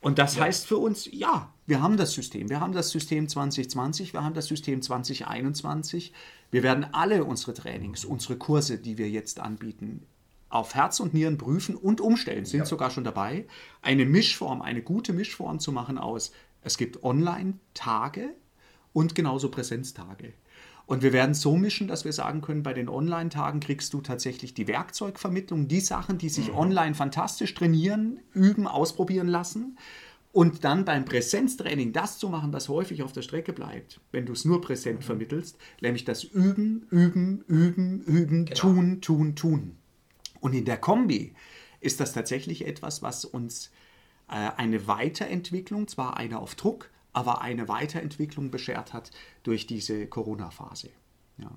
Und das heißt für uns, ja, wir haben das System. Wir haben das System 2020, wir haben das System 2021. Wir werden alle unsere Trainings, unsere Kurse, die wir jetzt anbieten, auf Herz und Nieren prüfen und umstellen, sind sogar schon dabei, eine Mischform, eine gute Mischform zu machen aus, es gibt Online-Tage und genauso Präsenztage. Und wir werden so mischen, dass wir sagen können, bei den Online-Tagen kriegst du tatsächlich die Werkzeugvermittlung, die Sachen, die sich online fantastisch trainieren, üben, ausprobieren lassen. Und dann beim Präsenztraining das zu machen, was häufig auf der Strecke bleibt, wenn du es nur präsent vermittelst, nämlich das Üben, Üben, Üben, Üben, Tun, Tun, Tun. Und in der Kombi ist das tatsächlich etwas, was uns eine Weiterentwicklung, zwar eine auf Druck, aber eine Weiterentwicklung beschert hat durch diese Corona-Phase. Ja.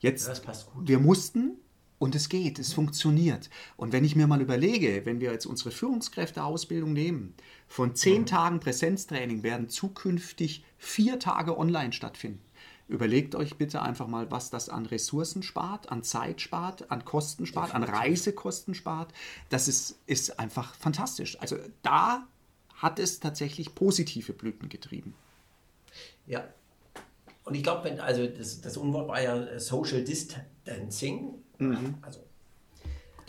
Jetzt, Das passt gut. wir mussten und es geht, es funktioniert. Und wenn ich mir mal überlege, wenn wir jetzt unsere Führungskräfteausbildung nehmen, von zehn Tagen Präsenztraining werden zukünftig vier Tage online stattfinden. Überlegt euch bitte einfach mal, was das an Ressourcen spart, an Zeit spart, an Kosten spart, an Reisekosten spart. Das ist, ist einfach fantastisch. Also da hat es tatsächlich positive Blüten getrieben. Ja. Und ich glaube, wenn, also das, das Unwort war ja äh, Social Distancing. Also,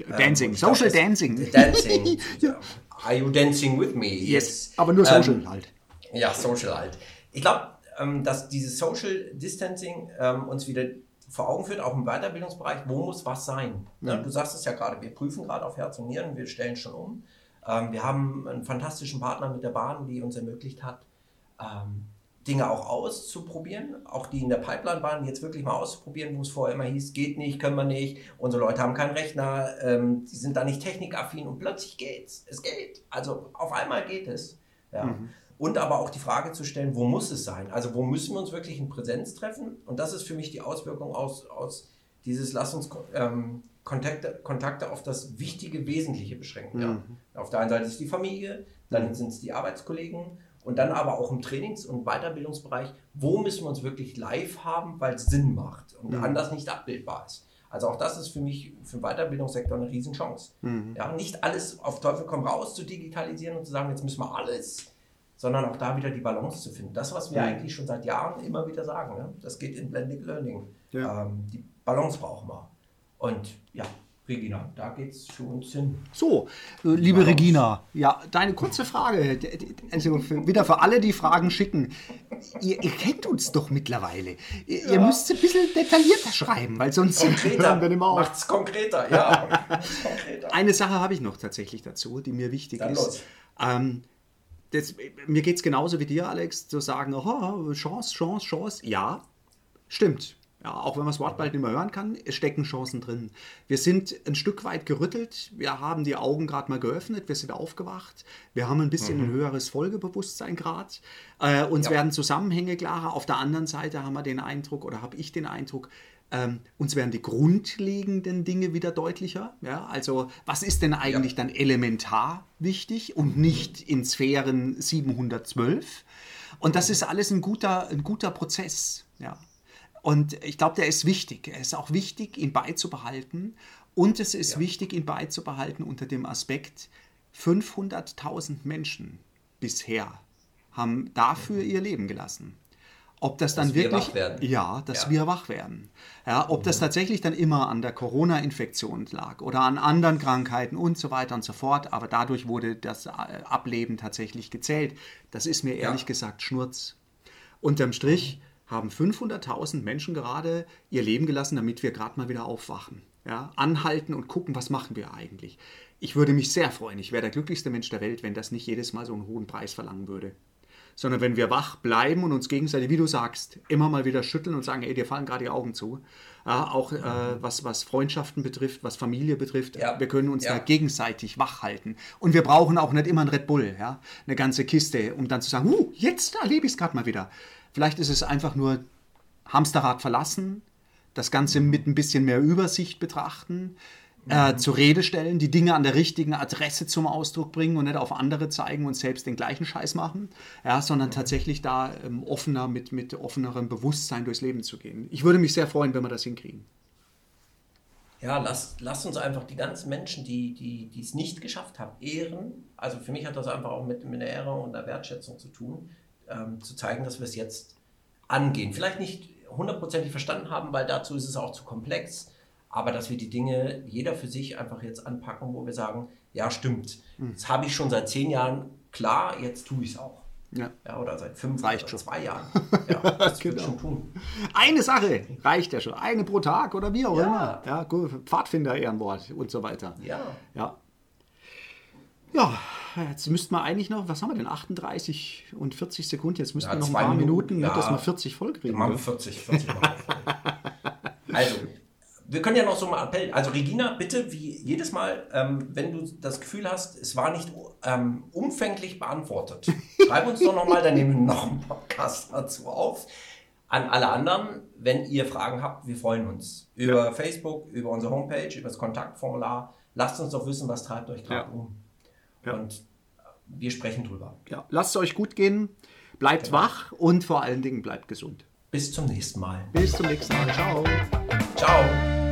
Dancing, ähm, ich glaub, Social es- Dancing. Dancing. Are you dancing with me? Yes, aber nur Social Ähm, halt. Ja, Social halt. Ich glaube, ähm, dass dieses Social Distancing ähm, uns wieder vor Augen führt, auch im Weiterbildungsbereich, wo muss was sein. Ne? Du sagst es ja gerade, wir prüfen gerade auf Herz und Nieren, wir stellen schon um. Ähm, wir haben einen fantastischen Partner mit der Bahn, die uns ermöglicht hat, ähm, Dinge auch auszuprobieren, auch die in der Pipeline waren, jetzt wirklich mal auszuprobieren, wo es vorher immer hieß, geht nicht, können wir nicht, unsere Leute haben keinen Rechner, ähm, die sind da nicht technikaffin und plötzlich geht's, es geht. Also auf einmal geht es. Ja. Mhm. Und aber auch die Frage zu stellen, wo muss es sein? Also wo müssen wir uns wirklich in Präsenz treffen? Und das ist für mich die Auswirkung aus, aus dieses Lass uns ähm, Kontakte, Kontakte auf das wichtige Wesentliche beschränken. Mhm. Ja. Auf der einen Seite ist die Familie, dann sind es die Arbeitskollegen und dann aber auch im Trainings- und Weiterbildungsbereich, wo müssen wir uns wirklich live haben, weil es Sinn macht und mhm. anders nicht abbildbar ist. Also auch das ist für mich für den Weiterbildungssektor eine Riesenchance. Mhm. Ja, nicht alles auf Teufel komm raus zu digitalisieren und zu sagen, jetzt müssen wir alles, sondern auch da wieder die Balance zu finden. Das, was wir mhm. eigentlich schon seit Jahren immer wieder sagen, ne? das geht in Blended Learning. Ja. Ähm, die Balance brauchen wir. Und ja, Regina, da geht es für uns hin. So, liebe Regina, ja, deine kurze Frage, also für, wieder für alle, die Fragen schicken. Ihr, ihr kennt uns doch mittlerweile. Ihr, ja. ihr müsst ein bisschen detaillierter schreiben, weil sonst konkreter, hören wir Macht es konkreter, ja. konkreter. Eine Sache habe ich noch tatsächlich dazu, die mir wichtig Dann ist. Ähm, das, mir geht es genauso wie dir, Alex, zu sagen, oh, Chance, Chance, Chance. Ja, stimmt. Ja, auch wenn man das Wort bald nicht mehr hören kann, es stecken Chancen drin. Wir sind ein Stück weit gerüttelt, wir haben die Augen gerade mal geöffnet, wir sind aufgewacht, wir haben ein bisschen mhm. ein höheres Folgebewusstsein gerade. Äh, uns ja. werden Zusammenhänge klarer. Auf der anderen Seite haben wir den Eindruck, oder habe ich den Eindruck, ähm, uns werden die grundlegenden Dinge wieder deutlicher. Ja? Also was ist denn eigentlich ja. dann elementar wichtig und nicht in Sphären 712? Und das ist alles ein guter, ein guter Prozess. Ja. Und ich glaube, der ist wichtig. Es ist auch wichtig, ihn beizubehalten. Und es ist ja. wichtig, ihn beizubehalten unter dem Aspekt, 500.000 Menschen bisher haben dafür mhm. ihr Leben gelassen. Ob das dann dass wirklich, ja, dass ja. wir wach werden. Ja, ob mhm. das tatsächlich dann immer an der Corona-Infektion lag oder an anderen Krankheiten und so weiter und so fort, aber dadurch wurde das äh, Ableben tatsächlich gezählt. Das ist mir ehrlich ja. gesagt Schnurz. Unterm Strich, haben 500.000 Menschen gerade ihr Leben gelassen, damit wir gerade mal wieder aufwachen. Ja, anhalten und gucken, was machen wir eigentlich. Ich würde mich sehr freuen, ich wäre der glücklichste Mensch der Welt, wenn das nicht jedes Mal so einen hohen Preis verlangen würde. Sondern wenn wir wach bleiben und uns gegenseitig, wie du sagst, immer mal wieder schütteln und sagen, ey, dir fallen gerade die Augen zu. Ja, auch äh, was, was Freundschaften betrifft, was Familie betrifft, ja. wir können uns ja. da gegenseitig wach halten. Und wir brauchen auch nicht immer einen Red Bull, ja, eine ganze Kiste, um dann zu sagen, uh, jetzt erlebe ich es gerade mal wieder. Vielleicht ist es einfach nur Hamsterrad verlassen, das Ganze mit ein bisschen mehr Übersicht betrachten, äh, mhm. zur Rede stellen, die Dinge an der richtigen Adresse zum Ausdruck bringen und nicht auf andere zeigen und selbst den gleichen Scheiß machen, ja, sondern mhm. tatsächlich da ähm, offener, mit, mit offenerem Bewusstsein durchs Leben zu gehen. Ich würde mich sehr freuen, wenn wir das hinkriegen. Ja, lasst lass uns einfach die ganzen Menschen, die, die es nicht geschafft haben, ehren. Also für mich hat das einfach auch mit, mit der Ehre und der Wertschätzung zu tun ähm, zu zeigen, dass wir es jetzt angehen. Vielleicht nicht hundertprozentig verstanden haben, weil dazu ist es auch zu komplex, aber dass wir die Dinge jeder für sich einfach jetzt anpacken, wo wir sagen, ja stimmt, hm. das habe ich schon seit zehn Jahren klar, jetzt tue ich es auch. Ja. ja. oder seit fünf reicht oder schon. zwei Jahren. Ja, das genau. schon tun. Eine Sache reicht ja schon. Eine pro Tag oder wie auch ja. immer. Ja, gut, Pfadfinder Ehrenwort und so weiter. Ja. Ja. Ja, jetzt müssten wir eigentlich noch, was haben wir denn, 38 und 40 Sekunden, jetzt müssten ja, wir noch ein paar Minuten, Minuten ja, dass wir 40 voll kriegen. Machen wir 40, 40 Also, wir können ja noch so mal appellen. Also Regina, bitte, wie jedes Mal, ähm, wenn du das Gefühl hast, es war nicht ähm, umfänglich beantwortet, schreib uns doch nochmal, dann nehmen wir noch einen Podcast dazu auf. An alle anderen, wenn ihr Fragen habt, wir freuen uns. Über ja. Facebook, über unsere Homepage, über das Kontaktformular. Lasst uns doch wissen, was treibt euch gerade ja. um. Ja. Und wir sprechen drüber. Ja, lasst es euch gut gehen, bleibt genau. wach und vor allen Dingen bleibt gesund. Bis zum nächsten Mal. Bis zum nächsten Mal. Ciao. Ciao.